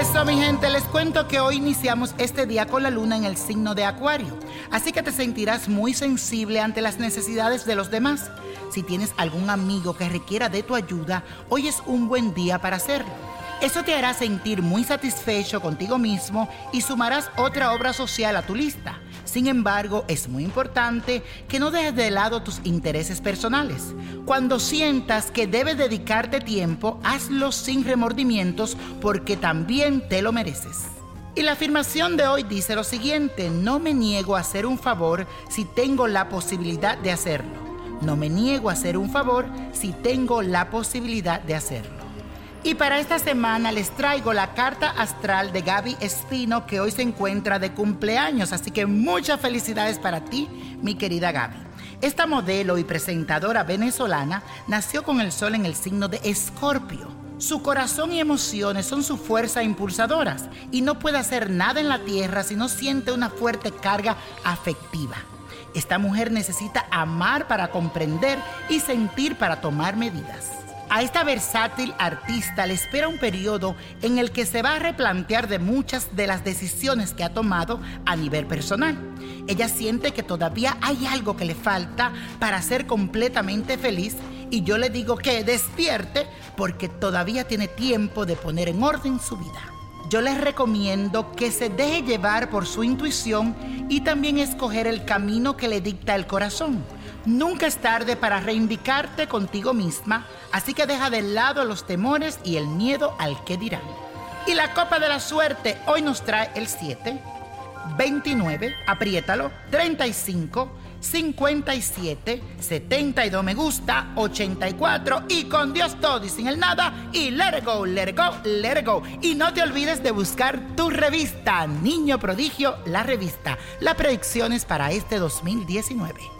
Eso, mi gente, les cuento que hoy iniciamos este día con la luna en el signo de Acuario. Así que te sentirás muy sensible ante las necesidades de los demás. Si tienes algún amigo que requiera de tu ayuda, hoy es un buen día para hacerlo. Eso te hará sentir muy satisfecho contigo mismo y sumarás otra obra social a tu lista. Sin embargo, es muy importante que no dejes de lado tus intereses personales. Cuando sientas que debes dedicarte tiempo, hazlo sin remordimientos porque también te lo mereces. Y la afirmación de hoy dice lo siguiente, no me niego a hacer un favor si tengo la posibilidad de hacerlo. No me niego a hacer un favor si tengo la posibilidad de hacerlo. Y para esta semana les traigo la carta astral de Gaby Espino que hoy se encuentra de cumpleaños, así que muchas felicidades para ti, mi querida Gaby. Esta modelo y presentadora venezolana nació con el sol en el signo de Escorpio. Su corazón y emociones son su fuerza impulsadoras y no puede hacer nada en la tierra si no siente una fuerte carga afectiva. Esta mujer necesita amar para comprender y sentir para tomar medidas. A esta versátil artista le espera un periodo en el que se va a replantear de muchas de las decisiones que ha tomado a nivel personal. Ella siente que todavía hay algo que le falta para ser completamente feliz y yo le digo que despierte porque todavía tiene tiempo de poner en orden su vida. Yo les recomiendo que se deje llevar por su intuición y también escoger el camino que le dicta el corazón. Nunca es tarde para reivindicarte contigo misma, así que deja de lado los temores y el miedo al que dirán. Y la copa de la suerte hoy nos trae el 7, 29, apriétalo, 35, 57, 72 me gusta, 84 y con Dios todo y sin el nada y let go, let go, let it go. Y no te olvides de buscar tu revista, Niño Prodigio, la revista. La predicción es para este 2019.